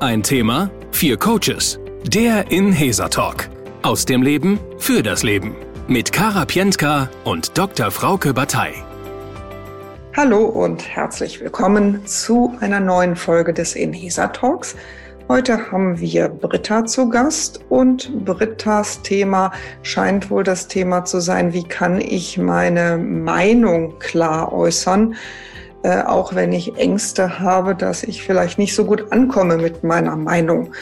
Ein Thema, vier Coaches. Der Inhesa Talk. Aus dem Leben für das Leben. Mit Kara Pientka und Dr. Frauke Batei. Hallo und herzlich willkommen zu einer neuen Folge des Inhesa Talks. Heute haben wir Britta zu Gast und Brittas Thema scheint wohl das Thema zu sein, wie kann ich meine Meinung klar äußern, äh, auch wenn ich Ängste habe, dass ich vielleicht nicht so gut ankomme mit meiner Meinung.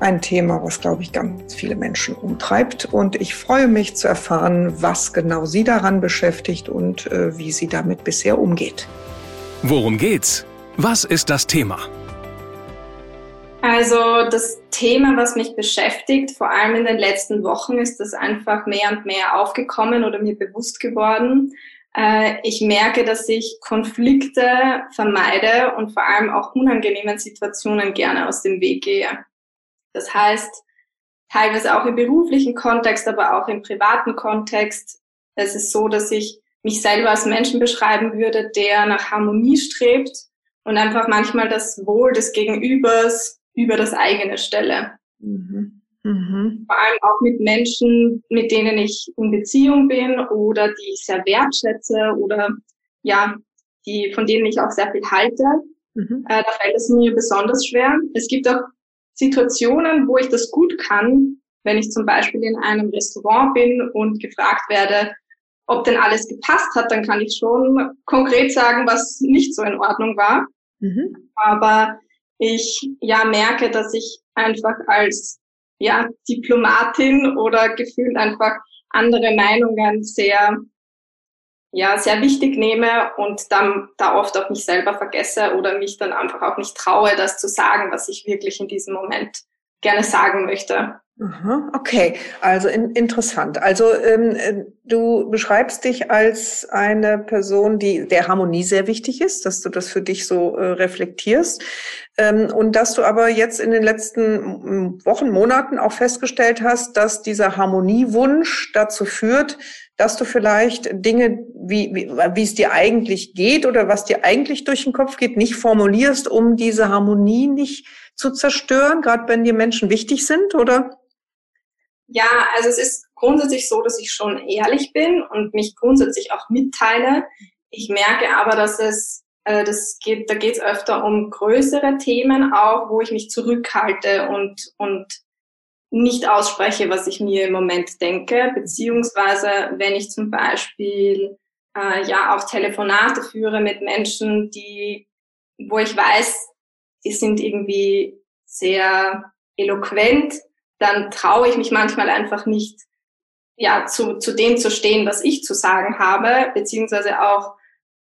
Ein Thema, was, glaube ich, ganz viele Menschen umtreibt. Und ich freue mich zu erfahren, was genau sie daran beschäftigt und äh, wie sie damit bisher umgeht. Worum geht's? Was ist das Thema? Also das Thema, was mich beschäftigt, vor allem in den letzten Wochen, ist das einfach mehr und mehr aufgekommen oder mir bewusst geworden. Äh, ich merke, dass ich Konflikte vermeide und vor allem auch unangenehmen Situationen gerne aus dem Weg gehe. Das heißt, teilweise auch im beruflichen Kontext, aber auch im privaten Kontext. Es ist so, dass ich mich selber als Menschen beschreiben würde, der nach Harmonie strebt und einfach manchmal das Wohl des Gegenübers über das eigene Stelle. Mhm. Mhm. Vor allem auch mit Menschen, mit denen ich in Beziehung bin oder die ich sehr wertschätze oder ja, die, von denen ich auch sehr viel halte. Mhm. Äh, da fällt es mir besonders schwer. Es gibt auch Situationen, wo ich das gut kann, wenn ich zum Beispiel in einem Restaurant bin und gefragt werde, ob denn alles gepasst hat, dann kann ich schon konkret sagen, was nicht so in Ordnung war. Mhm. Aber ich ja merke, dass ich einfach als ja Diplomatin oder gefühlt einfach andere Meinungen sehr ja sehr wichtig nehme und dann da oft auch mich selber vergesse oder mich dann einfach auch nicht traue, das zu sagen, was ich wirklich in diesem Moment gerne sagen möchte. Okay, also in, interessant. Also ähm, äh, du beschreibst dich als eine Person, die der Harmonie sehr wichtig ist, dass du das für dich so äh, reflektierst ähm, und dass du aber jetzt in den letzten Wochen, Monaten auch festgestellt hast, dass dieser Harmoniewunsch dazu führt, dass du vielleicht Dinge, wie, wie, wie es dir eigentlich geht oder was dir eigentlich durch den Kopf geht, nicht formulierst, um diese Harmonie nicht zu zerstören, gerade wenn dir Menschen wichtig sind, oder? Ja, also es ist grundsätzlich so, dass ich schon ehrlich bin und mich grundsätzlich auch mitteile. Ich merke aber, dass es, äh, das geht, da geht es öfter um größere Themen auch, wo ich mich zurückhalte und, und nicht ausspreche, was ich mir im Moment denke, beziehungsweise wenn ich zum Beispiel äh, ja auch Telefonate führe mit Menschen, die, wo ich weiß, die sind irgendwie sehr eloquent, dann traue ich mich manchmal einfach nicht, ja, zu, zu dem zu stehen, was ich zu sagen habe, beziehungsweise auch,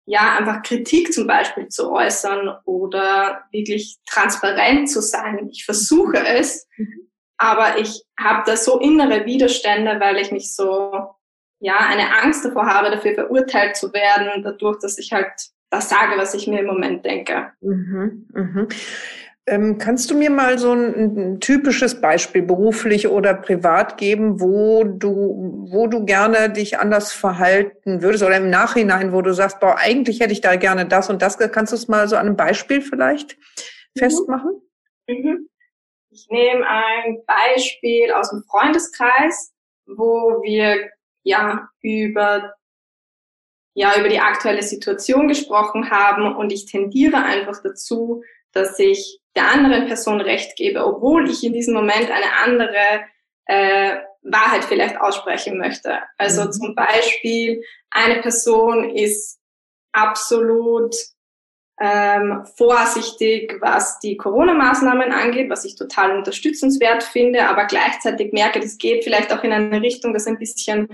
ja, einfach Kritik zum Beispiel zu äußern oder wirklich transparent zu sein. Ich versuche es, mhm. aber ich habe da so innere Widerstände, weil ich mich so, ja, eine Angst davor habe, dafür verurteilt zu werden, dadurch, dass ich halt das sage, was ich mir im Moment denke. Mhm, mh. Ähm, kannst du mir mal so ein, ein, typisches Beispiel beruflich oder privat geben, wo du, wo du gerne dich anders verhalten würdest oder im Nachhinein, wo du sagst, boah, eigentlich hätte ich da gerne das und das. Kannst du es mal so an einem Beispiel vielleicht mhm. festmachen? Mhm. Ich nehme ein Beispiel aus dem Freundeskreis, wo wir ja über ja über die aktuelle Situation gesprochen haben und ich tendiere einfach dazu, dass ich der anderen Person Recht gebe, obwohl ich in diesem Moment eine andere äh, Wahrheit vielleicht aussprechen möchte. Also mhm. zum Beispiel, eine Person ist absolut ähm, vorsichtig, was die Corona-Maßnahmen angeht, was ich total unterstützenswert finde, aber gleichzeitig merke, das geht vielleicht auch in eine Richtung, dass ein bisschen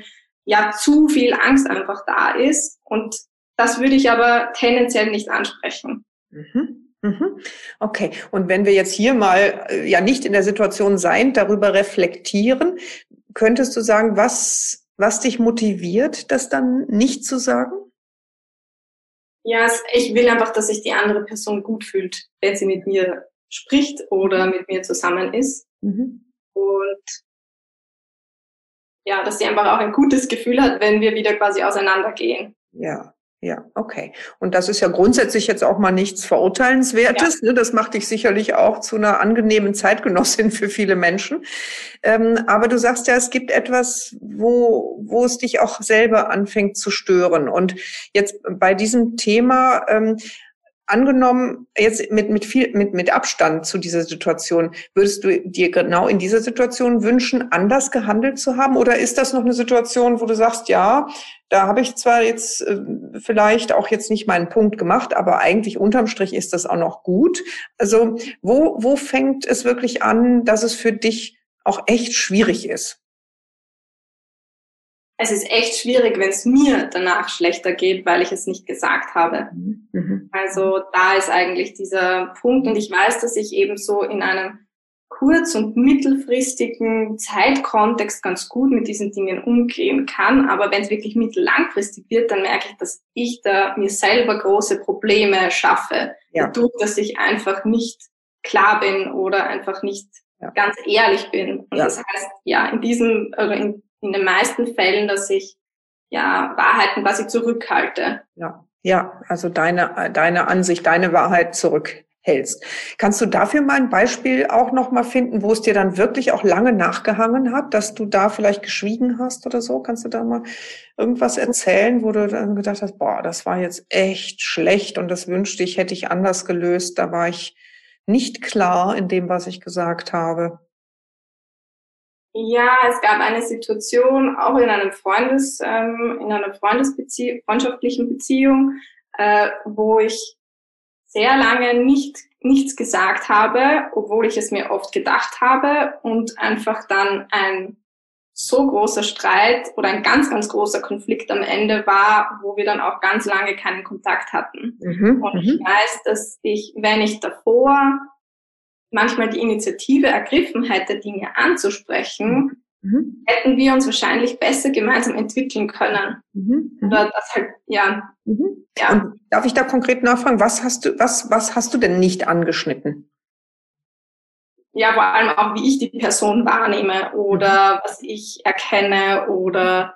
ja zu viel Angst einfach da ist. Und das würde ich aber tendenziell nicht ansprechen. Mhm. Mhm. Okay, und wenn wir jetzt hier mal äh, ja nicht in der Situation sein, darüber reflektieren, könntest du sagen, was, was dich motiviert, das dann nicht zu sagen? Ja, ich will einfach, dass sich die andere Person gut fühlt, wenn sie mit mir spricht oder mit mir zusammen ist. Mhm. Und ja, dass sie einfach auch ein gutes Gefühl hat, wenn wir wieder quasi auseinandergehen. Ja, Ja, okay. Und das ist ja grundsätzlich jetzt auch mal nichts Verurteilenswertes. Ja. Ne? Das macht dich sicherlich auch zu einer angenehmen Zeitgenossin für viele Menschen. Ähm, aber du sagst ja, es gibt etwas, wo, wo es dich auch selber anfängt zu stören. Und jetzt bei diesem Thema ähm, Angenommen, jetzt mit, mit viel, mit, mit Abstand zu dieser Situation, würdest du dir genau in dieser Situation wünschen, anders gehandelt zu haben? Oder ist das noch eine Situation, wo du sagst, ja, da habe ich zwar jetzt äh, vielleicht auch jetzt nicht meinen Punkt gemacht, aber eigentlich unterm Strich ist das auch noch gut. Also, wo, wo fängt es wirklich an, dass es für dich auch echt schwierig ist? Es ist echt schwierig, wenn es mir danach schlechter geht, weil ich es nicht gesagt habe. Mhm. Also da ist eigentlich dieser Punkt und ich weiß, dass ich eben so in einem kurz- und mittelfristigen Zeitkontext ganz gut mit diesen Dingen umgehen kann. Aber wenn es wirklich mittellangfristig wird, dann merke ich, dass ich da mir selber große Probleme schaffe, ja. dadurch, dass ich einfach nicht klar bin oder einfach nicht ja. ganz ehrlich bin. Und ja. das heißt, ja, in diesem, oder in in den meisten Fällen, dass ich ja Wahrheiten quasi zurückhalte. Ja, ja, also deine, deine Ansicht, deine Wahrheit zurückhältst. Kannst du dafür mal ein Beispiel auch nochmal finden, wo es dir dann wirklich auch lange nachgehangen hat, dass du da vielleicht geschwiegen hast oder so? Kannst du da mal irgendwas erzählen, wo du dann gedacht hast, boah, das war jetzt echt schlecht und das wünschte ich, hätte ich anders gelöst. Da war ich nicht klar in dem, was ich gesagt habe. Ja, es gab eine Situation auch in einem Freundes, ähm, in einer Freundesbeziehung, freundschaftlichen Beziehung, äh, wo ich sehr lange nicht nichts gesagt habe, obwohl ich es mir oft gedacht habe und einfach dann ein so großer Streit oder ein ganz, ganz großer Konflikt am Ende war, wo wir dann auch ganz lange keinen Kontakt hatten. Mhm, und ich mhm. weiß, dass ich, wenn ich davor manchmal die Initiative ergriffen hätte, Dinge anzusprechen, mhm. hätten wir uns wahrscheinlich besser gemeinsam entwickeln können. Mhm. mhm. Oder das halt, ja. Mhm. ja. Und darf ich da konkret nachfragen, was hast du, was, was hast du denn nicht angeschnitten? Ja, vor allem auch, wie ich die Person wahrnehme oder mhm. was ich erkenne oder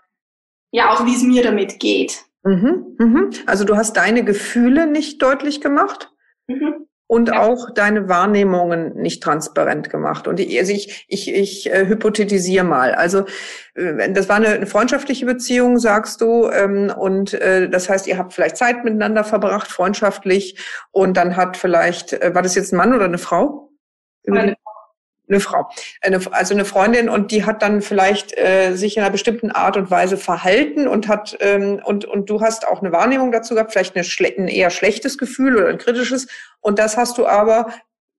ja, auch wie es mir damit geht. Mhm, mhm. Also du hast deine Gefühle nicht deutlich gemacht? Mhm und ja. auch deine Wahrnehmungen nicht transparent gemacht. Und ich, also ich, ich, ich äh, hypothetisiere mal. Also äh, das war eine, eine freundschaftliche Beziehung, sagst du, ähm, und äh, das heißt, ihr habt vielleicht Zeit miteinander verbracht, freundschaftlich, und dann hat vielleicht, äh, war das jetzt ein Mann oder eine Frau? Eine eine Frau, eine, also eine Freundin und die hat dann vielleicht äh, sich in einer bestimmten Art und Weise verhalten und hat ähm, und und du hast auch eine Wahrnehmung dazu gehabt, vielleicht eine ein eher schlechtes Gefühl oder ein kritisches und das hast du aber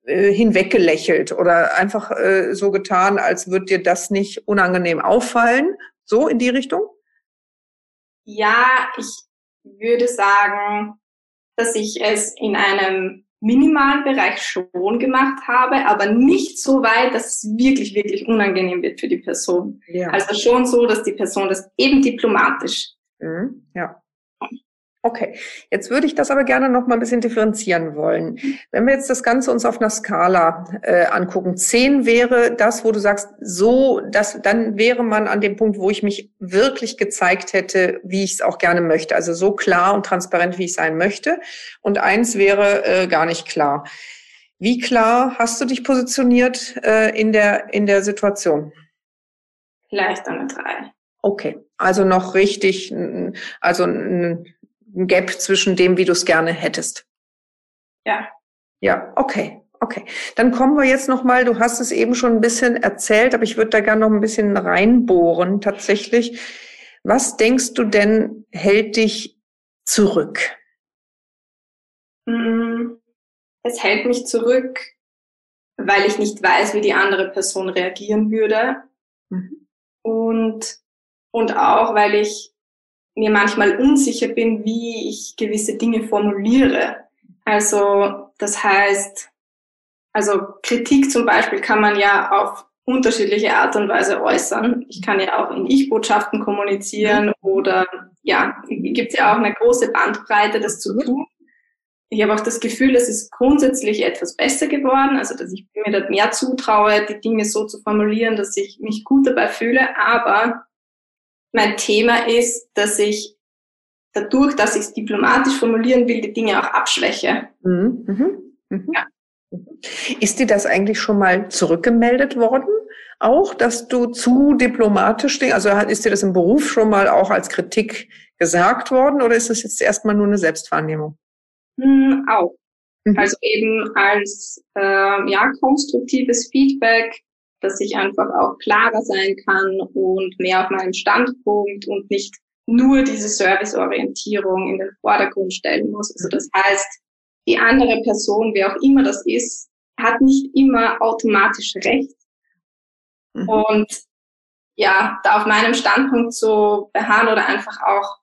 äh, hinweggelächelt oder einfach äh, so getan, als würde dir das nicht unangenehm auffallen, so in die Richtung? Ja, ich würde sagen, dass ich es in einem minimalen Bereich schon gemacht habe, aber nicht so weit, dass es wirklich, wirklich unangenehm wird für die Person. Ja. Also schon so, dass die Person das eben diplomatisch. Mhm. Ja. Okay, jetzt würde ich das aber gerne noch mal ein bisschen differenzieren wollen. Wenn wir jetzt das Ganze uns auf einer Skala äh, angucken, zehn wäre das, wo du sagst, so, das, dann wäre man an dem Punkt, wo ich mich wirklich gezeigt hätte, wie ich es auch gerne möchte. Also so klar und transparent, wie ich sein möchte. Und eins wäre äh, gar nicht klar. Wie klar hast du dich positioniert äh, in der in der Situation? Vielleicht eine drei. Okay, also noch richtig, also ein ein Gap zwischen dem, wie du es gerne hättest. Ja. Ja, okay. Okay, dann kommen wir jetzt noch mal. Du hast es eben schon ein bisschen erzählt, aber ich würde da gerne noch ein bisschen reinbohren tatsächlich. Was denkst du denn hält dich zurück? Mm, es hält mich zurück, weil ich nicht weiß, wie die andere Person reagieren würde. Mhm. Und, und auch, weil ich mir manchmal unsicher bin, wie ich gewisse Dinge formuliere. Also das heißt, also Kritik zum Beispiel kann man ja auf unterschiedliche Art und Weise äußern. Ich kann ja auch in Ich-Botschaften kommunizieren mhm. oder ja, gibt es ja auch eine große Bandbreite, das zu tun. Ich habe auch das Gefühl, es ist grundsätzlich etwas besser geworden, also dass ich mir dort mehr zutraue, die Dinge so zu formulieren, dass ich mich gut dabei fühle. Aber mein Thema ist, dass ich dadurch, dass ich es diplomatisch formulieren will, die Dinge auch abschwäche. Mhm. Mhm. Mhm. Ja. Ist dir das eigentlich schon mal zurückgemeldet worden? Auch, dass du zu diplomatisch, also ist dir das im Beruf schon mal auch als Kritik gesagt worden oder ist das jetzt erstmal nur eine Selbstwahrnehmung? Hm, auch. Mhm. Also eben als äh, ja konstruktives Feedback, dass ich einfach auch klarer sein kann und mehr auf meinen Standpunkt und nicht nur diese Serviceorientierung in den Vordergrund stellen muss. Also das heißt, die andere Person, wer auch immer das ist, hat nicht immer automatisch recht. Mhm. Und ja, da auf meinem Standpunkt zu beharren oder einfach auch,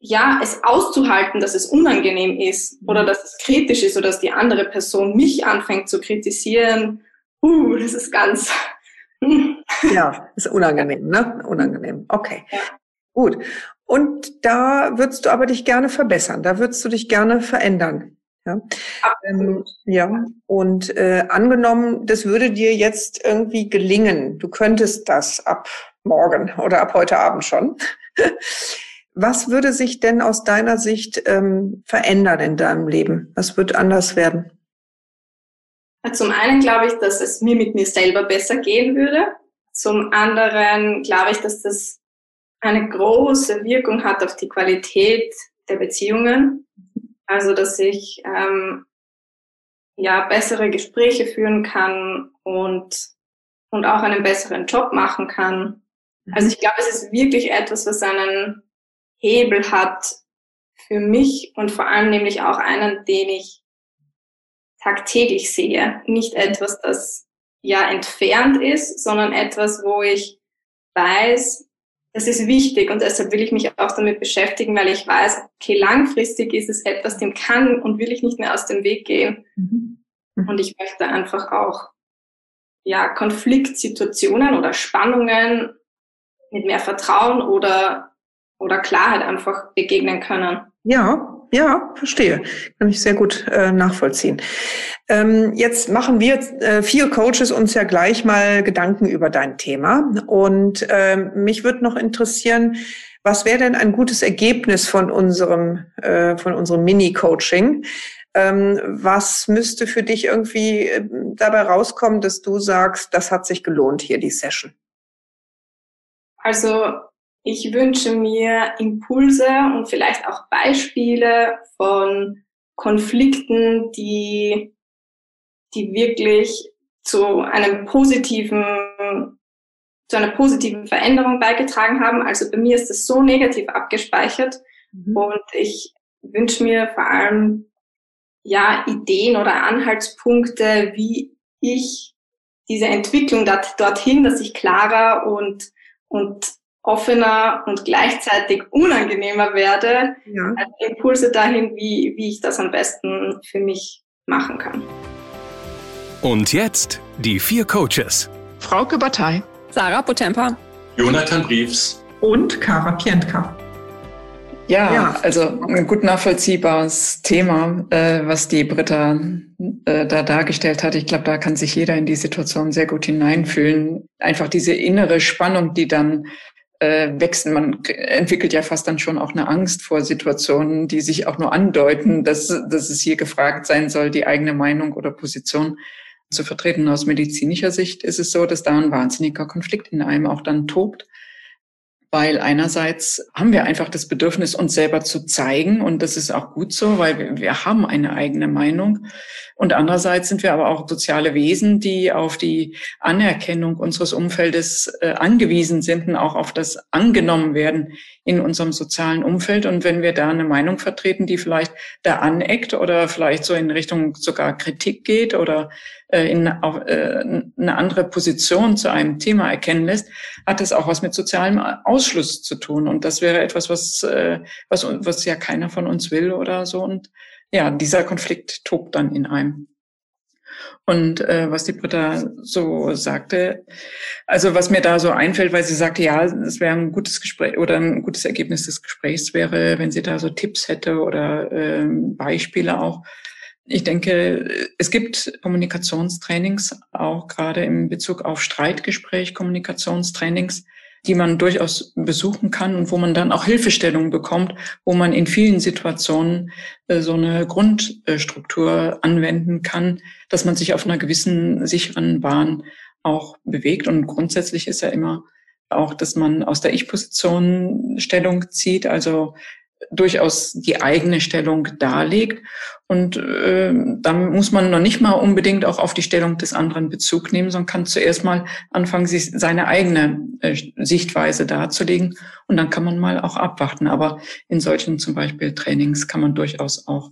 ja, es auszuhalten, dass es unangenehm ist oder mhm. dass es kritisch ist oder dass die andere Person mich anfängt zu kritisieren, uh, das ist ganz. ja, ist unangenehm, ne? Unangenehm. Okay. Ja. Gut. Und da würdest du aber dich gerne verbessern, da würdest du dich gerne verändern. Ja, ähm, ja. und äh, angenommen, das würde dir jetzt irgendwie gelingen, du könntest das ab morgen oder ab heute Abend schon. Was würde sich denn aus deiner Sicht ähm, verändern in deinem Leben? Was wird anders werden? Zum einen glaube ich, dass es mir mit mir selber besser gehen würde. Zum anderen glaube ich, dass das eine große Wirkung hat auf die Qualität der Beziehungen. Also, dass ich ähm, ja bessere Gespräche führen kann und und auch einen besseren Job machen kann. Also ich glaube, es ist wirklich etwas, was einen Hebel hat für mich und vor allem nämlich auch einen, den ich tagtäglich sehe. Nicht etwas, das ja entfernt ist, sondern etwas, wo ich weiß, das ist wichtig und deshalb will ich mich auch damit beschäftigen, weil ich weiß, okay, langfristig ist es etwas, dem kann und will ich nicht mehr aus dem Weg gehen. Mhm. Mhm. Und ich möchte einfach auch, ja, Konfliktsituationen oder Spannungen mit mehr Vertrauen oder, oder Klarheit einfach begegnen können. Ja, ja, verstehe. Kann ich sehr gut äh, nachvollziehen. Ähm, jetzt machen wir äh, vier Coaches uns ja gleich mal Gedanken über dein Thema. Und ähm, mich würde noch interessieren, was wäre denn ein gutes Ergebnis von unserem, äh, von unserem Mini-Coaching? Ähm, was müsste für dich irgendwie äh, dabei rauskommen, dass du sagst, das hat sich gelohnt hier, die Session? Also ich wünsche mir Impulse und vielleicht auch Beispiele von Konflikten, die, die wirklich zu einem positiven, zu einer positiven Veränderung beigetragen haben. Also bei mir ist das so negativ abgespeichert mhm. und ich wünsche mir vor allem ja Ideen oder Anhaltspunkte, wie ich diese Entwicklung dort, dorthin, dass ich klarer und und offener und gleichzeitig unangenehmer werde, ja. also Impulse dahin, wie, wie ich das am besten für mich machen kann. Und jetzt die vier Coaches. Frauke Batei, Sarah Potempa, Jonathan Briefs und Kara Pientka. Ja, ja, also ein gut nachvollziehbares Thema, äh, was die Britta äh, da dargestellt hat. Ich glaube, da kann sich jeder in die Situation sehr gut hineinfühlen. Einfach diese innere Spannung, die dann äh, wächst. Man entwickelt ja fast dann schon auch eine Angst vor Situationen, die sich auch nur andeuten, dass, dass es hier gefragt sein soll, die eigene Meinung oder Position zu vertreten. Aus medizinischer Sicht ist es so, dass da ein wahnsinniger Konflikt in einem auch dann tobt weil einerseits haben wir einfach das Bedürfnis, uns selber zu zeigen und das ist auch gut so, weil wir, wir, haben eine eigene Meinung. Und andererseits sind wir aber auch soziale Wesen, die auf die Anerkennung unseres Umfeldes äh, angewiesen sind und auch auf das angenommen werden in unserem sozialen Umfeld. Und wenn wir da eine Meinung vertreten, die vielleicht da aneckt oder vielleicht so in Richtung sogar Kritik geht oder äh, in äh, eine andere Position zu einem Thema erkennen lässt, hat das auch was mit sozialem Ausschluss zu tun. Und das wäre etwas, was, äh, was, was ja keiner von uns will oder so. Und ja, dieser Konflikt tobt dann in einem. Und äh, was die Britta so sagte, also was mir da so einfällt, weil sie sagte, ja, es wäre ein gutes Gespräch oder ein gutes Ergebnis des Gesprächs wäre, wenn sie da so Tipps hätte oder äh, Beispiele auch, ich denke, es gibt Kommunikationstrainings, auch gerade in Bezug auf Streitgespräch, Kommunikationstrainings, die man durchaus besuchen kann und wo man dann auch Hilfestellungen bekommt, wo man in vielen Situationen äh, so eine Grundstruktur anwenden kann, dass man sich auf einer gewissen sicheren Bahn auch bewegt. Und grundsätzlich ist ja immer auch, dass man aus der Ich-Position Stellung zieht, also durchaus die eigene Stellung darlegt. Und äh, dann muss man noch nicht mal unbedingt auch auf die Stellung des anderen Bezug nehmen, sondern kann zuerst mal anfangen, sich seine eigene äh, Sichtweise darzulegen. Und dann kann man mal auch abwarten. Aber in solchen zum Beispiel Trainings kann man durchaus auch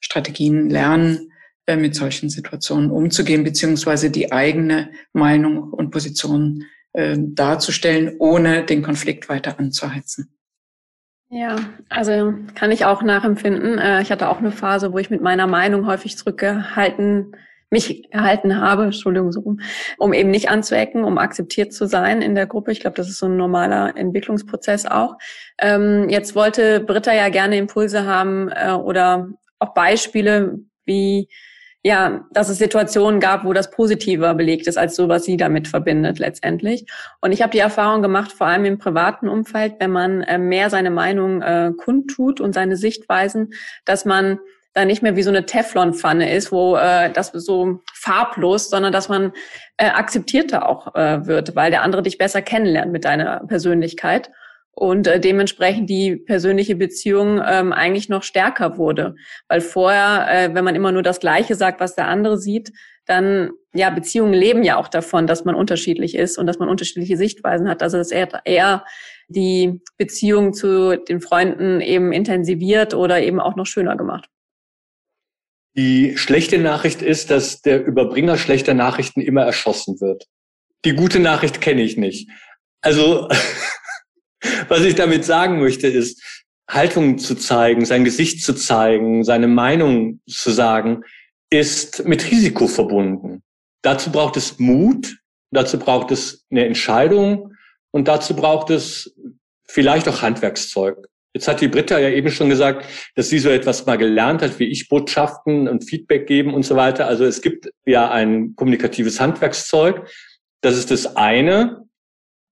Strategien lernen, äh, mit solchen Situationen umzugehen, beziehungsweise die eigene Meinung und Position äh, darzustellen, ohne den Konflikt weiter anzuheizen. Ja, also kann ich auch nachempfinden. Äh, ich hatte auch eine Phase, wo ich mit meiner Meinung häufig zurückgehalten, mich erhalten habe, Entschuldigung, so rum, um eben nicht anzuecken, um akzeptiert zu sein in der Gruppe. Ich glaube, das ist so ein normaler Entwicklungsprozess auch. Ähm, jetzt wollte Britta ja gerne Impulse haben äh, oder auch Beispiele, wie ja, dass es Situationen gab, wo das positiver belegt ist als so, was sie damit verbindet letztendlich. Und ich habe die Erfahrung gemacht, vor allem im privaten Umfeld, wenn man äh, mehr seine Meinung äh, kundtut und seine Sichtweisen, dass man da nicht mehr wie so eine Teflonpfanne ist, wo äh, das so farblos, sondern dass man äh, akzeptierter auch äh, wird, weil der andere dich besser kennenlernt mit deiner Persönlichkeit und äh, dementsprechend die persönliche Beziehung ähm, eigentlich noch stärker wurde. Weil vorher, äh, wenn man immer nur das Gleiche sagt, was der andere sieht, dann, ja, Beziehungen leben ja auch davon, dass man unterschiedlich ist und dass man unterschiedliche Sichtweisen hat. Also dass er eher die Beziehung zu den Freunden eben intensiviert oder eben auch noch schöner gemacht. Die schlechte Nachricht ist, dass der Überbringer schlechter Nachrichten immer erschossen wird. Die gute Nachricht kenne ich nicht. Also Was ich damit sagen möchte, ist, Haltung zu zeigen, sein Gesicht zu zeigen, seine Meinung zu sagen, ist mit Risiko verbunden. Dazu braucht es Mut, dazu braucht es eine Entscheidung und dazu braucht es vielleicht auch Handwerkszeug. Jetzt hat die Britta ja eben schon gesagt, dass sie so etwas mal gelernt hat, wie ich Botschaften und Feedback geben und so weiter. Also es gibt ja ein kommunikatives Handwerkszeug. Das ist das eine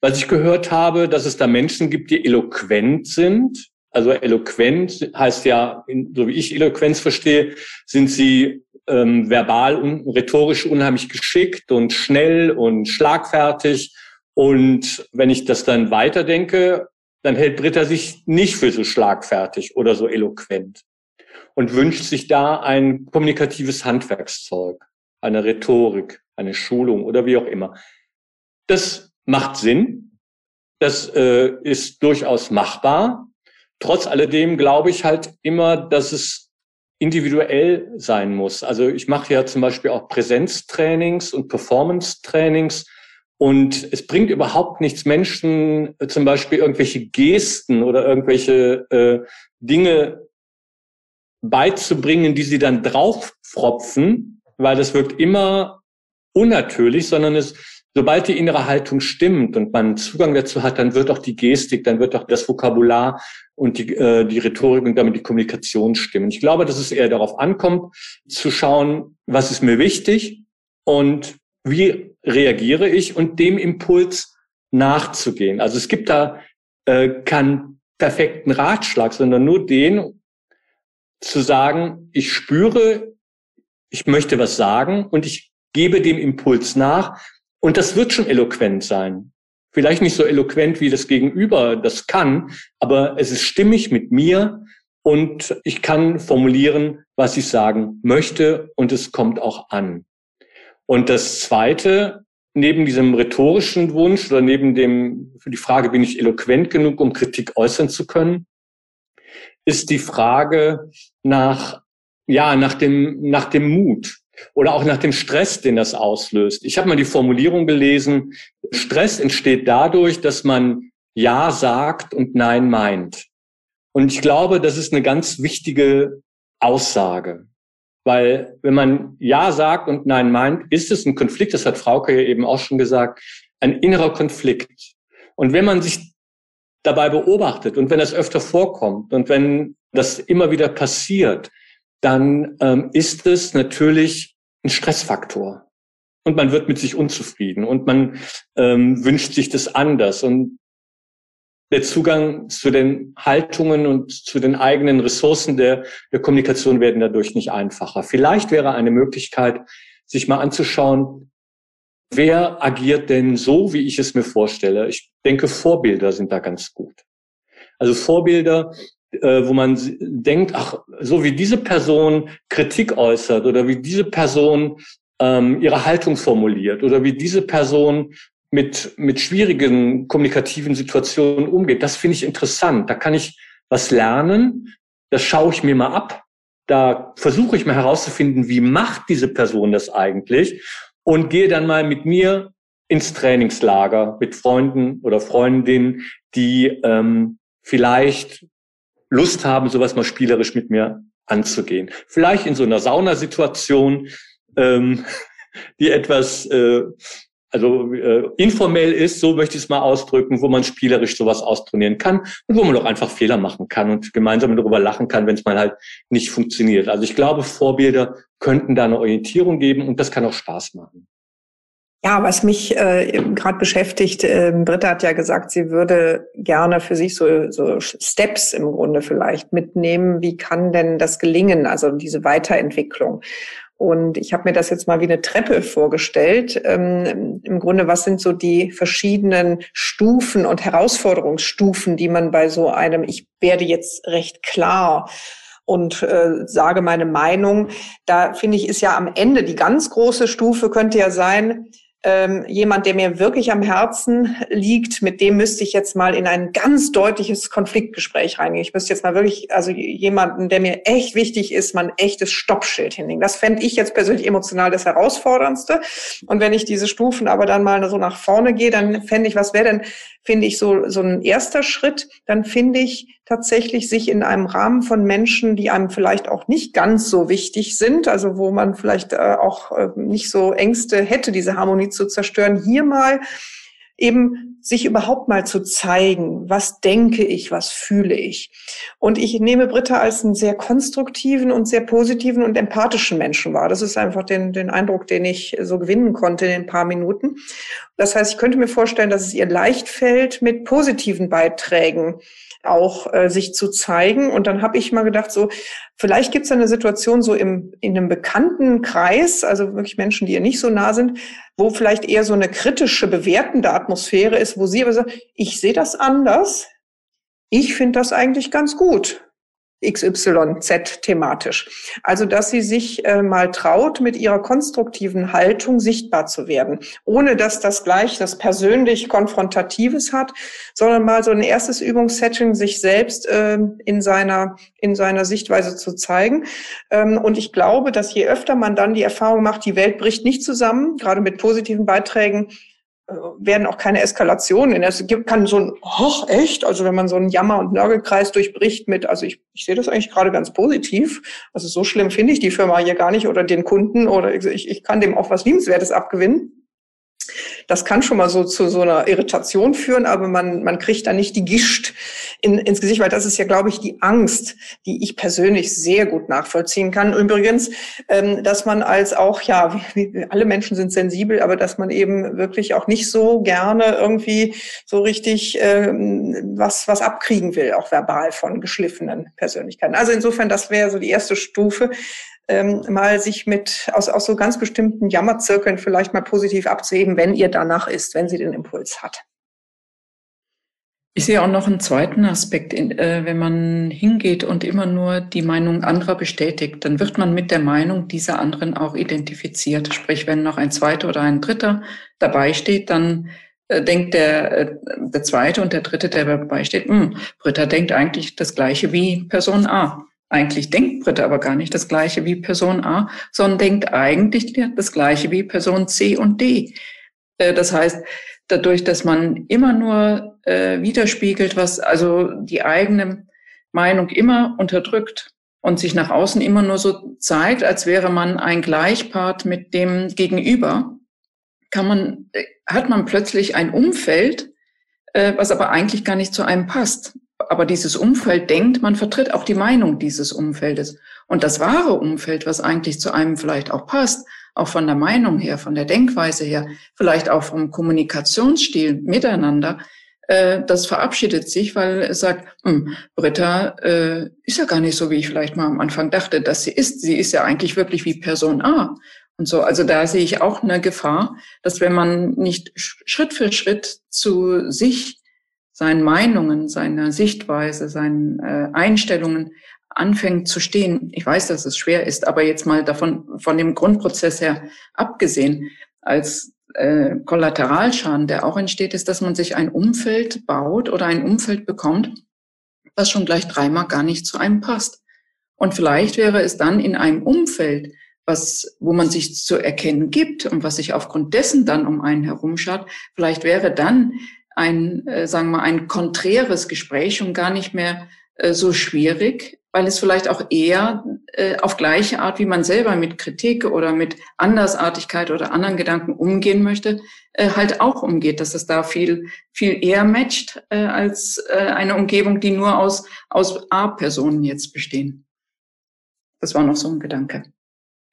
was ich gehört habe, dass es da Menschen gibt, die eloquent sind. Also eloquent heißt ja, so wie ich Eloquenz verstehe, sind sie ähm, verbal und rhetorisch unheimlich geschickt und schnell und schlagfertig. Und wenn ich das dann weiterdenke, dann hält Britta sich nicht für so schlagfertig oder so eloquent und wünscht sich da ein kommunikatives Handwerkszeug, eine Rhetorik, eine Schulung oder wie auch immer. Das macht Sinn. Das äh, ist durchaus machbar. Trotz alledem glaube ich halt immer, dass es individuell sein muss. Also ich mache ja zum Beispiel auch Präsenztrainings und Performance-Trainings und es bringt überhaupt nichts, Menschen äh, zum Beispiel irgendwelche Gesten oder irgendwelche äh, Dinge beizubringen, die sie dann draufpfropfen, weil das wirkt immer unnatürlich, sondern es Sobald die innere Haltung stimmt und man Zugang dazu hat, dann wird auch die Gestik, dann wird auch das Vokabular und die, äh, die Rhetorik und damit die Kommunikation stimmen. Ich glaube, dass es eher darauf ankommt, zu schauen, was ist mir wichtig und wie reagiere ich und dem Impuls nachzugehen. Also es gibt da äh, keinen perfekten Ratschlag, sondern nur den zu sagen, ich spüre, ich möchte was sagen und ich gebe dem Impuls nach und das wird schon eloquent sein. Vielleicht nicht so eloquent, wie das Gegenüber das kann, aber es ist stimmig mit mir und ich kann formulieren, was ich sagen möchte und es kommt auch an. Und das Zweite, neben diesem rhetorischen Wunsch oder neben dem, für die Frage, bin ich eloquent genug, um Kritik äußern zu können, ist die Frage nach, ja, nach dem, nach dem Mut. Oder auch nach dem Stress, den das auslöst. Ich habe mal die Formulierung gelesen, Stress entsteht dadurch, dass man Ja sagt und Nein meint. Und ich glaube, das ist eine ganz wichtige Aussage. Weil wenn man Ja sagt und Nein meint, ist es ein Konflikt, das hat Frauke eben auch schon gesagt, ein innerer Konflikt. Und wenn man sich dabei beobachtet und wenn das öfter vorkommt und wenn das immer wieder passiert, dann ähm, ist es natürlich ein Stressfaktor. Und man wird mit sich unzufrieden und man ähm, wünscht sich das anders. Und der Zugang zu den Haltungen und zu den eigenen Ressourcen der, der Kommunikation werden dadurch nicht einfacher. Vielleicht wäre eine Möglichkeit, sich mal anzuschauen, wer agiert denn so, wie ich es mir vorstelle. Ich denke, Vorbilder sind da ganz gut. Also Vorbilder, äh, wo man denkt, ach, so wie diese Person Kritik äußert oder wie diese Person ähm, ihre Haltung formuliert oder wie diese Person mit, mit schwierigen kommunikativen Situationen umgeht, das finde ich interessant. Da kann ich was lernen, das schaue ich mir mal ab. Da versuche ich mal herauszufinden, wie macht diese Person das eigentlich und gehe dann mal mit mir ins Trainingslager mit Freunden oder Freundinnen, die ähm, vielleicht Lust haben, sowas mal spielerisch mit mir anzugehen. Vielleicht in so einer Saunasituation, ähm, die etwas äh, also äh, informell ist, so möchte ich es mal ausdrücken, wo man spielerisch sowas austrainieren kann und wo man auch einfach Fehler machen kann und gemeinsam darüber lachen kann, wenn es mal halt nicht funktioniert. Also ich glaube, Vorbilder könnten da eine Orientierung geben und das kann auch Spaß machen. Ja, was mich äh, gerade beschäftigt, äh, Britta hat ja gesagt, sie würde gerne für sich so, so Steps im Grunde vielleicht mitnehmen. Wie kann denn das gelingen, also diese Weiterentwicklung? Und ich habe mir das jetzt mal wie eine Treppe vorgestellt. Ähm, Im Grunde, was sind so die verschiedenen Stufen und Herausforderungsstufen, die man bei so einem, ich werde jetzt recht klar und äh, sage meine Meinung. Da finde ich, ist ja am Ende die ganz große Stufe könnte ja sein, ähm, jemand, der mir wirklich am Herzen liegt, mit dem müsste ich jetzt mal in ein ganz deutliches Konfliktgespräch reingehen. Ich müsste jetzt mal wirklich, also jemanden, der mir echt wichtig ist, mal ein echtes Stoppschild hinlegen. Das fände ich jetzt persönlich emotional das Herausforderndste. Und wenn ich diese Stufen aber dann mal so nach vorne gehe, dann fände ich, was wäre denn, finde ich, so, so ein erster Schritt, dann finde ich tatsächlich sich in einem Rahmen von Menschen, die einem vielleicht auch nicht ganz so wichtig sind, also wo man vielleicht äh, auch äh, nicht so Ängste hätte, diese Harmonie zu zerstören, hier mal eben sich überhaupt mal zu zeigen, was denke ich, was fühle ich. Und ich nehme Britta als einen sehr konstruktiven und sehr positiven und empathischen Menschen wahr. Das ist einfach den, den Eindruck, den ich so gewinnen konnte in ein paar Minuten. Das heißt, ich könnte mir vorstellen, dass es ihr leicht fällt, mit positiven Beiträgen auch äh, sich zu zeigen. Und dann habe ich mal gedacht, so vielleicht gibt es eine Situation so im, in einem bekannten Kreis, also wirklich Menschen, die ihr nicht so nah sind, wo vielleicht eher so eine kritische, bewertende Atmosphäre ist, wo sie aber sagt, ich sehe das anders. Ich finde das eigentlich ganz gut. XYZ thematisch. Also, dass sie sich äh, mal traut, mit ihrer konstruktiven Haltung sichtbar zu werden, ohne dass das gleich das persönlich Konfrontatives hat, sondern mal so ein erstes Übungssetting, sich selbst äh, in seiner, in seiner Sichtweise zu zeigen. Ähm, und ich glaube, dass je öfter man dann die Erfahrung macht, die Welt bricht nicht zusammen, gerade mit positiven Beiträgen, werden auch keine Eskalationen. Es gibt, kann so ein, ach echt, also wenn man so einen Jammer- und Nörgelkreis durchbricht mit, also ich, ich sehe das eigentlich gerade ganz positiv. Also so schlimm finde ich die Firma hier gar nicht oder den Kunden oder ich, ich kann dem auch was Liebenswertes abgewinnen. Das kann schon mal so zu so einer Irritation führen, aber man, man kriegt da nicht die Gischt in, ins Gesicht, weil das ist ja, glaube ich, die Angst, die ich persönlich sehr gut nachvollziehen kann. Übrigens, ähm, dass man als auch, ja, alle Menschen sind sensibel, aber dass man eben wirklich auch nicht so gerne irgendwie so richtig ähm, was, was abkriegen will, auch verbal von geschliffenen Persönlichkeiten. Also insofern, das wäre so die erste Stufe ähm, mal sich mit aus, aus so ganz bestimmten Jammerzirkeln vielleicht mal positiv abzuheben, wenn ihr danach ist, wenn sie den Impuls hat. Ich sehe auch noch einen zweiten Aspekt, äh, wenn man hingeht und immer nur die Meinung anderer bestätigt, dann wird man mit der Meinung dieser anderen auch identifiziert. Sprich, wenn noch ein zweiter oder ein dritter dabei steht, dann äh, denkt der, äh, der zweite und der dritte, der dabei steht, hm, Britta denkt eigentlich das gleiche wie Person A. Eigentlich denkt Britta aber gar nicht das gleiche wie Person A, sondern denkt eigentlich das gleiche wie Person C und D. Äh, das heißt, dadurch, dass man immer nur äh, widerspiegelt, was also die eigene Meinung immer unterdrückt und sich nach außen immer nur so zeigt, als wäre man ein Gleichpart mit dem Gegenüber, kann man, äh, hat man plötzlich ein Umfeld, was aber eigentlich gar nicht zu einem passt aber dieses Umfeld denkt, man vertritt auch die Meinung dieses Umfeldes. Und das wahre Umfeld, was eigentlich zu einem vielleicht auch passt, auch von der Meinung her, von der Denkweise her, vielleicht auch vom Kommunikationsstil miteinander, äh, das verabschiedet sich, weil es sagt, hm, Britta äh, ist ja gar nicht so, wie ich vielleicht mal am Anfang dachte, dass sie ist. Sie ist ja eigentlich wirklich wie Person A. Und so, also da sehe ich auch eine Gefahr, dass wenn man nicht Schritt für Schritt zu sich, seinen Meinungen, seiner Sichtweise, seinen äh, Einstellungen anfängt zu stehen. Ich weiß, dass es schwer ist, aber jetzt mal davon, von dem Grundprozess her abgesehen, als äh, Kollateralschaden, der auch entsteht, ist, dass man sich ein Umfeld baut oder ein Umfeld bekommt, was schon gleich dreimal gar nicht zu einem passt. Und vielleicht wäre es dann in einem Umfeld, was, wo man sich zu erkennen gibt und was sich aufgrund dessen dann um einen herumschaut, vielleicht wäre dann ein, äh, sagen wir ein konträres Gespräch schon gar nicht mehr äh, so schwierig, weil es vielleicht auch eher äh, auf gleiche Art, wie man selber mit Kritik oder mit Andersartigkeit oder anderen Gedanken umgehen möchte, äh, halt auch umgeht, dass es da viel, viel eher matcht äh, als äh, eine Umgebung, die nur aus, aus A-Personen jetzt bestehen. Das war noch so ein Gedanke.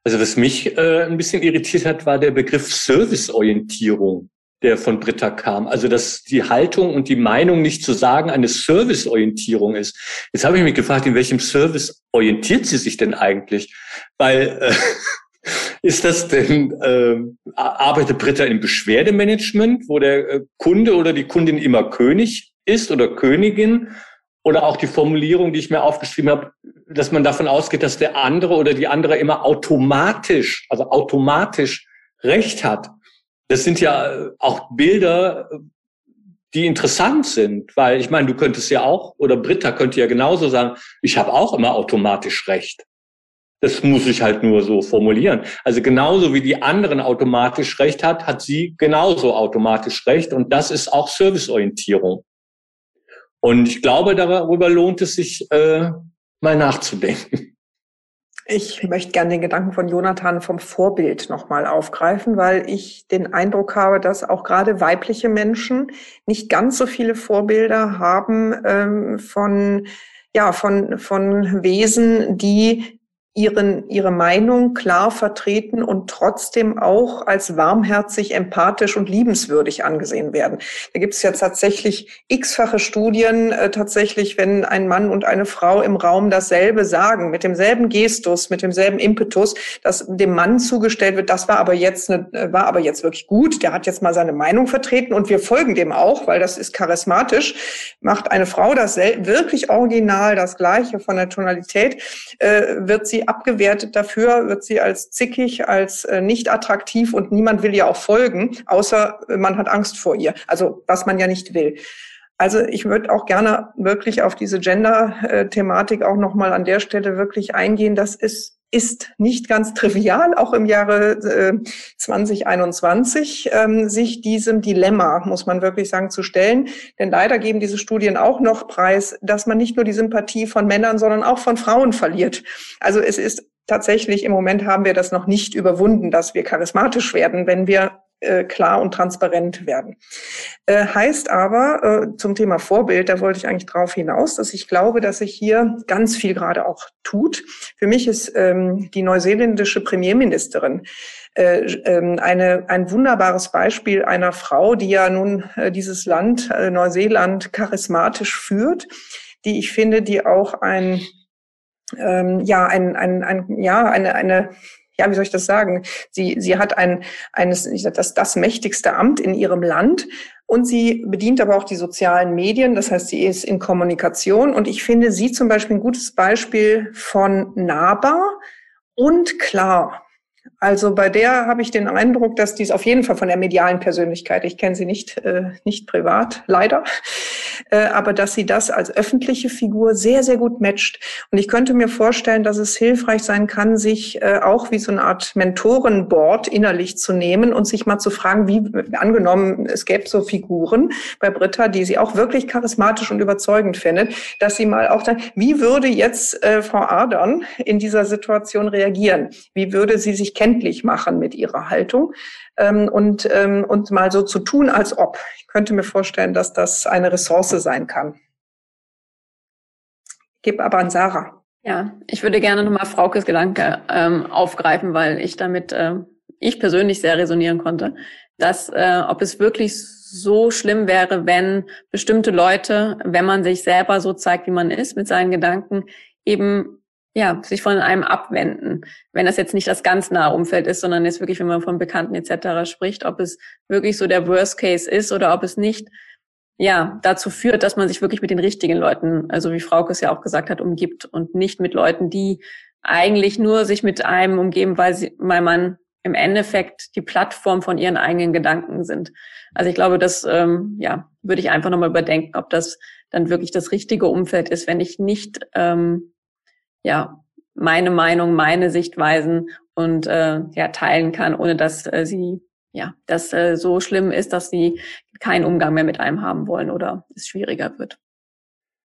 Also was mich äh, ein bisschen irritiert hat, war der Begriff Serviceorientierung der von Britta kam. Also dass die Haltung und die Meinung nicht zu sagen eine Serviceorientierung ist. Jetzt habe ich mich gefragt, in welchem Service orientiert sie sich denn eigentlich? Weil äh, ist das denn, äh, arbeitet Britta im Beschwerdemanagement, wo der äh, Kunde oder die Kundin immer König ist oder Königin? Oder auch die Formulierung, die ich mir aufgeschrieben habe, dass man davon ausgeht, dass der andere oder die andere immer automatisch, also automatisch Recht hat das sind ja äh, auch Bilder, die interessant sind, weil ich meine, du könntest ja auch, oder Britta könnte ja genauso sagen, ich habe auch immer automatisch recht. Das muss ich halt nur so formulieren. Also genauso wie die anderen automatisch recht hat, hat sie genauso automatisch recht. Und das ist auch Serviceorientierung. Und ich glaube, darüber lohnt es sich, äh, mal nachzudenken. Ich möchte gerne den Gedanken von Jonathan vom Vorbild nochmal aufgreifen, weil ich den Eindruck habe, dass auch gerade weibliche Menschen nicht ganz so viele Vorbilder haben ähm, von ja, von, von Wesen, die ihren, ihre Meinung klar vertreten und trotzdem auch als warmherzig, empathisch und liebenswürdig angesehen werden. Da gibt es ja tatsächlich x-fache Studien, äh, tatsächlich, wenn ein Mann und eine Frau im Raum dasselbe sagen, mit demselben Gestus, mit demselben Impetus, dass dem Mann zugestellt wird, das war aber jetzt eine, äh, war aber jetzt wirklich gut, der hat jetzt mal seine Meinung vertreten und wir folgen dem auch, weil das ist charismatisch, macht eine Frau das wirklich original, das Gleiche von der Tonalität, äh, wird sie abgewertet dafür, wird sie als zickig, als äh, nicht attraktiv und niemand will ihr auch folgen, außer äh, man hat Angst vor ihr. Also was man ja nicht will. Also ich würde auch gerne wirklich auf diese Gender-Thematik auch nochmal an der Stelle wirklich eingehen. Das ist ist nicht ganz trivial, auch im Jahre äh, 2021, ähm, sich diesem Dilemma, muss man wirklich sagen, zu stellen. Denn leider geben diese Studien auch noch preis, dass man nicht nur die Sympathie von Männern, sondern auch von Frauen verliert. Also es ist tatsächlich, im Moment haben wir das noch nicht überwunden, dass wir charismatisch werden, wenn wir äh, klar und transparent werden. Äh, heißt aber äh, zum Thema Vorbild, da wollte ich eigentlich drauf hinaus, dass ich glaube, dass sich hier ganz viel gerade auch tut. Für mich ist ähm, die neuseeländische Premierministerin äh, ähm, eine, ein wunderbares Beispiel einer Frau, die ja nun äh, dieses Land, äh, Neuseeland, charismatisch führt, die ich finde, die auch ein ähm, ja, ein, ein, ein, ja, eine, eine ja, wie soll ich das sagen? Sie, sie hat ein, eines, das, das mächtigste Amt in ihrem Land und sie bedient aber auch die sozialen Medien. Das heißt, sie ist in Kommunikation und ich finde sie zum Beispiel ein gutes Beispiel von nahbar und klar. Also bei der habe ich den Eindruck, dass dies auf jeden Fall von der medialen Persönlichkeit, ich kenne sie nicht, äh, nicht privat, leider, äh, aber dass sie das als öffentliche Figur sehr, sehr gut matcht. Und ich könnte mir vorstellen, dass es hilfreich sein kann, sich äh, auch wie so eine Art Mentorenboard innerlich zu nehmen und sich mal zu fragen, wie angenommen, es gäbe so Figuren bei Britta, die sie auch wirklich charismatisch und überzeugend findet, dass sie mal auch dann, wie würde jetzt äh, Frau Adern in dieser Situation reagieren? Wie würde sie sich kenntlich machen mit ihrer Haltung? ähm, und, ähm, und mal so zu tun, als ob. Ich könnte mir vorstellen, dass das eine Ressource sein kann. Ich aber an Sarah. Ja, ich würde gerne nochmal Fraukes Gedanke ähm, aufgreifen, weil ich damit äh, ich persönlich sehr resonieren konnte, dass äh, ob es wirklich so schlimm wäre, wenn bestimmte Leute, wenn man sich selber so zeigt, wie man ist, mit seinen Gedanken, eben ja, sich von einem abwenden. Wenn das jetzt nicht das ganz nahe Umfeld ist, sondern jetzt wirklich, wenn man von Bekannten etc. spricht, ob es wirklich so der Worst Case ist oder ob es nicht ja, dazu führt, dass man sich wirklich mit den richtigen Leuten, also wie Frauke es ja auch gesagt hat, umgibt und nicht mit Leuten, die eigentlich nur sich mit einem umgeben, weil, sie, weil man im Endeffekt die Plattform von ihren eigenen Gedanken sind. Also ich glaube, das ähm, ja, würde ich einfach nochmal überdenken, ob das dann wirklich das richtige Umfeld ist, wenn ich nicht ähm, ja meine Meinung, meine Sichtweisen und äh, ja teilen kann, ohne dass äh, sie ja, das äh, so schlimm ist, dass sie keinen Umgang mehr mit einem haben wollen oder es schwieriger wird.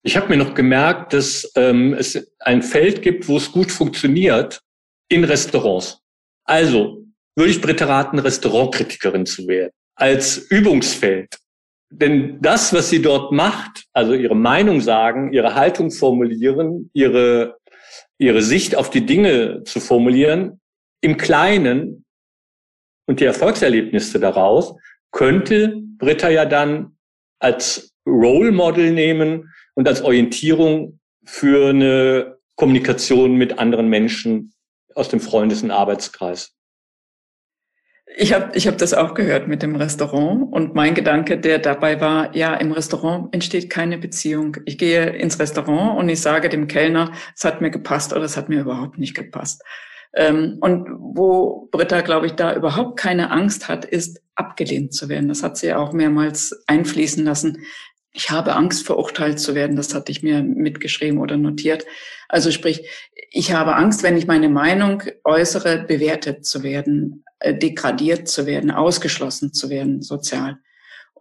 Ich habe mir noch gemerkt, dass ähm, es ein Feld gibt, wo es gut funktioniert in Restaurants. Also würde ich Britta raten, Restaurantkritikerin zu werden, als Übungsfeld. Denn das, was sie dort macht, also ihre Meinung sagen, ihre Haltung formulieren, ihre, ihre Sicht auf die Dinge zu formulieren, im Kleinen und die Erfolgserlebnisse daraus, könnte Britta ja dann als Role Model nehmen und als Orientierung für eine Kommunikation mit anderen Menschen aus dem Freundes- und Arbeitskreis. Ich habe ich hab das auch gehört mit dem Restaurant und mein Gedanke, der dabei war, ja, im Restaurant entsteht keine Beziehung. Ich gehe ins Restaurant und ich sage dem Kellner, es hat mir gepasst oder es hat mir überhaupt nicht gepasst. Ähm, und wo Britta, glaube ich, da überhaupt keine Angst hat, ist abgelehnt zu werden. Das hat sie ja auch mehrmals einfließen lassen. Ich habe Angst, verurteilt zu werden. Das hatte ich mir mitgeschrieben oder notiert. Also sprich, ich habe Angst, wenn ich meine Meinung äußere, bewertet zu werden, degradiert zu werden, ausgeschlossen zu werden sozial.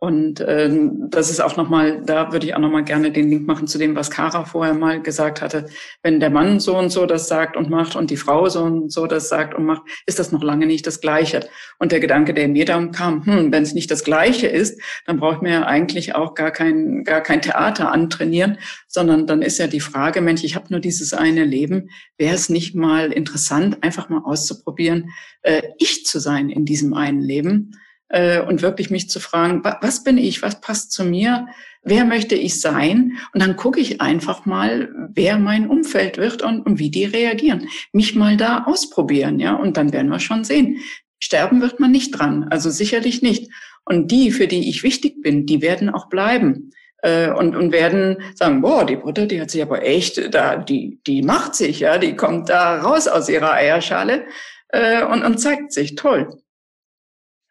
Und ähm, das ist auch nochmal, da würde ich auch nochmal gerne den Link machen zu dem, was Kara vorher mal gesagt hatte. Wenn der Mann so und so das sagt und macht und die Frau so und so das sagt und macht, ist das noch lange nicht das Gleiche. Und der Gedanke, der mir dann kam, hm, wenn es nicht das Gleiche ist, dann braucht man ja eigentlich auch gar kein, gar kein Theater antrainieren, sondern dann ist ja die Frage, Mensch, ich habe nur dieses eine Leben, wäre es nicht mal interessant, einfach mal auszuprobieren, äh, ich zu sein in diesem einen Leben äh, und wirklich mich zu fragen, was bin ich, was passt zu mir, wer möchte ich sein? Und dann gucke ich einfach mal, wer mein Umfeld wird und, und wie die reagieren. Mich mal da ausprobieren, ja, und dann werden wir schon sehen. Sterben wird man nicht dran, also sicherlich nicht. Und die, für die ich wichtig bin, die werden auch bleiben äh, und, und werden sagen, boah, die Britta, die hat sich aber echt, da, die, die macht sich, ja, die kommt da raus aus ihrer Eierschale äh, und, und zeigt sich, toll.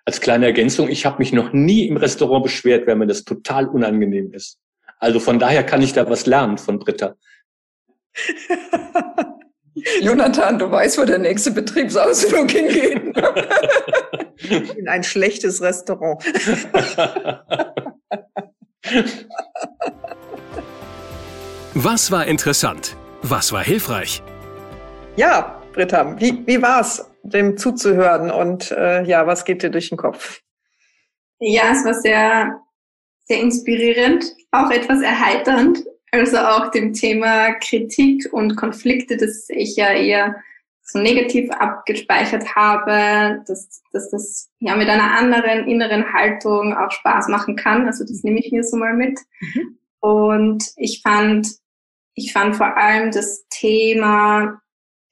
Als kleine Ergänzung, ich habe mich noch nie im Restaurant beschwert, weil mir das total unangenehm ist. Also von daher kann ich da was lernen von Britta. Jonathan, du weißt, wo der nächste Betriebsausflug hingeht. In ein schlechtes Restaurant. Was war interessant? Was war hilfreich? Ja, Britta, wie, wie war's? Dem zuzuhören und äh, ja, was geht dir durch den Kopf? Ja, es war sehr, sehr inspirierend, auch etwas erheiternd. Also auch dem Thema Kritik und Konflikte, das ich ja eher so negativ abgespeichert habe, dass, dass das ja mit einer anderen inneren Haltung auch Spaß machen kann. Also das nehme ich mir so mal mit. Mhm. Und ich fand, ich fand vor allem das Thema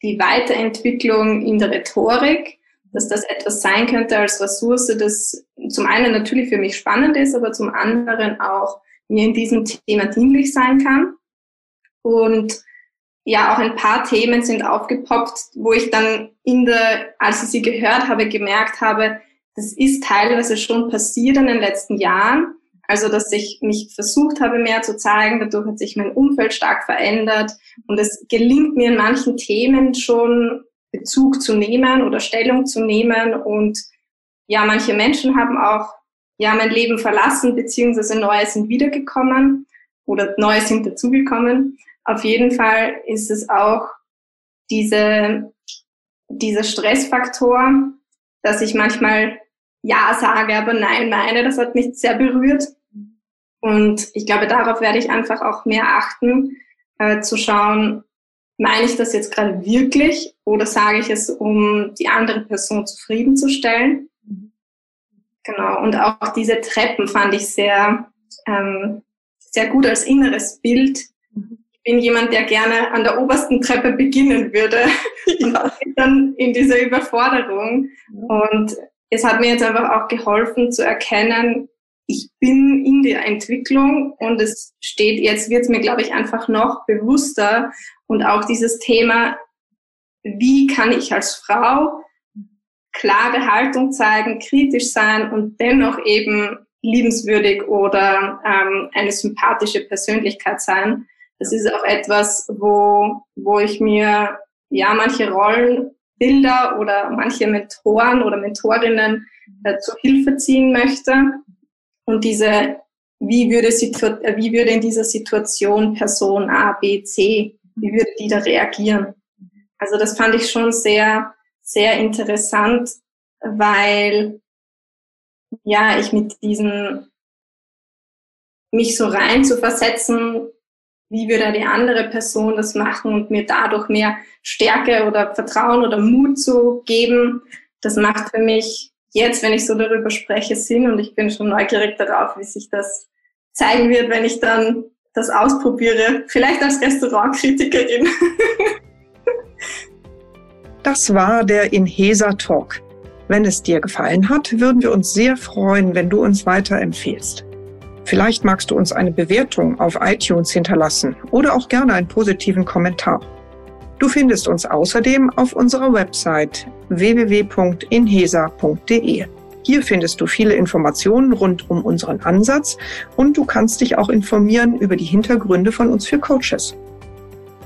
die Weiterentwicklung in der Rhetorik, dass das etwas sein könnte als Ressource, das zum einen natürlich für mich spannend ist, aber zum anderen auch mir in diesem Thema dienlich sein kann. Und ja, auch ein paar Themen sind aufgepoppt, wo ich dann in der, als ich sie gehört habe, gemerkt habe, das ist teilweise schon passiert in den letzten Jahren. Also, dass ich mich versucht habe, mehr zu zeigen. Dadurch hat sich mein Umfeld stark verändert. Und es gelingt mir in manchen Themen schon Bezug zu nehmen oder Stellung zu nehmen. Und ja, manche Menschen haben auch ja mein Leben verlassen, beziehungsweise neue sind wiedergekommen oder neue sind dazugekommen. Auf jeden Fall ist es auch diese, dieser Stressfaktor, dass ich manchmal ja sage, aber nein meine, das hat mich sehr berührt. Und ich glaube, darauf werde ich einfach auch mehr achten, äh, zu schauen, meine ich das jetzt gerade wirklich oder sage ich es, um die andere Person zufriedenzustellen? Genau. Und auch diese Treppen fand ich sehr, ähm, sehr gut als inneres Bild. Ich bin jemand, der gerne an der obersten Treppe beginnen würde. Ja. dann in dieser Überforderung. Und es hat mir jetzt einfach auch geholfen zu erkennen, ich bin in der Entwicklung und es steht, jetzt wird es mir, glaube ich, einfach noch bewusster und auch dieses Thema, wie kann ich als Frau klare Haltung zeigen, kritisch sein und dennoch eben liebenswürdig oder ähm, eine sympathische Persönlichkeit sein. Das ist auch etwas, wo, wo ich mir ja manche Rollenbilder oder manche Mentoren oder Mentorinnen äh, zur Hilfe ziehen möchte. Und diese, wie würde, wie würde in dieser Situation Person A, B, C, wie würde die da reagieren? Also das fand ich schon sehr, sehr interessant, weil ja, ich mit diesen, mich so rein zu versetzen, wie würde die andere Person das machen und mir dadurch mehr Stärke oder Vertrauen oder Mut zu geben, das macht für mich jetzt, wenn ich so darüber spreche, Sinn und ich bin schon neugierig darauf, wie sich das zeigen wird, wenn ich dann das ausprobiere. Vielleicht als Restaurantkritikerin. Das war der Inhesa Talk. Wenn es dir gefallen hat, würden wir uns sehr freuen, wenn du uns weiterempfehlst. Vielleicht magst du uns eine Bewertung auf iTunes hinterlassen oder auch gerne einen positiven Kommentar. Du findest uns außerdem auf unserer Website www.inhesa.de. Hier findest du viele Informationen rund um unseren Ansatz und du kannst dich auch informieren über die Hintergründe von uns für Coaches.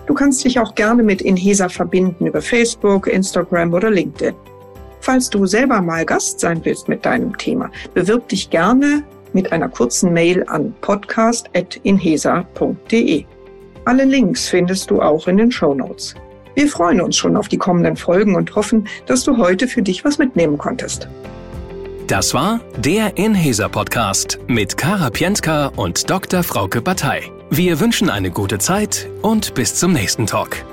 Du kannst dich auch gerne mit Inhesa verbinden über Facebook, Instagram oder LinkedIn. Falls du selber mal Gast sein willst mit deinem Thema, bewirb dich gerne mit einer kurzen Mail an podcast.inhesa.de. Alle Links findest du auch in den Show Notes. Wir freuen uns schon auf die kommenden Folgen und hoffen, dass du heute für dich was mitnehmen konntest. Das war der Inhesa Podcast mit Kara Pientka und Dr. Frauke Batei. Wir wünschen eine gute Zeit und bis zum nächsten Talk.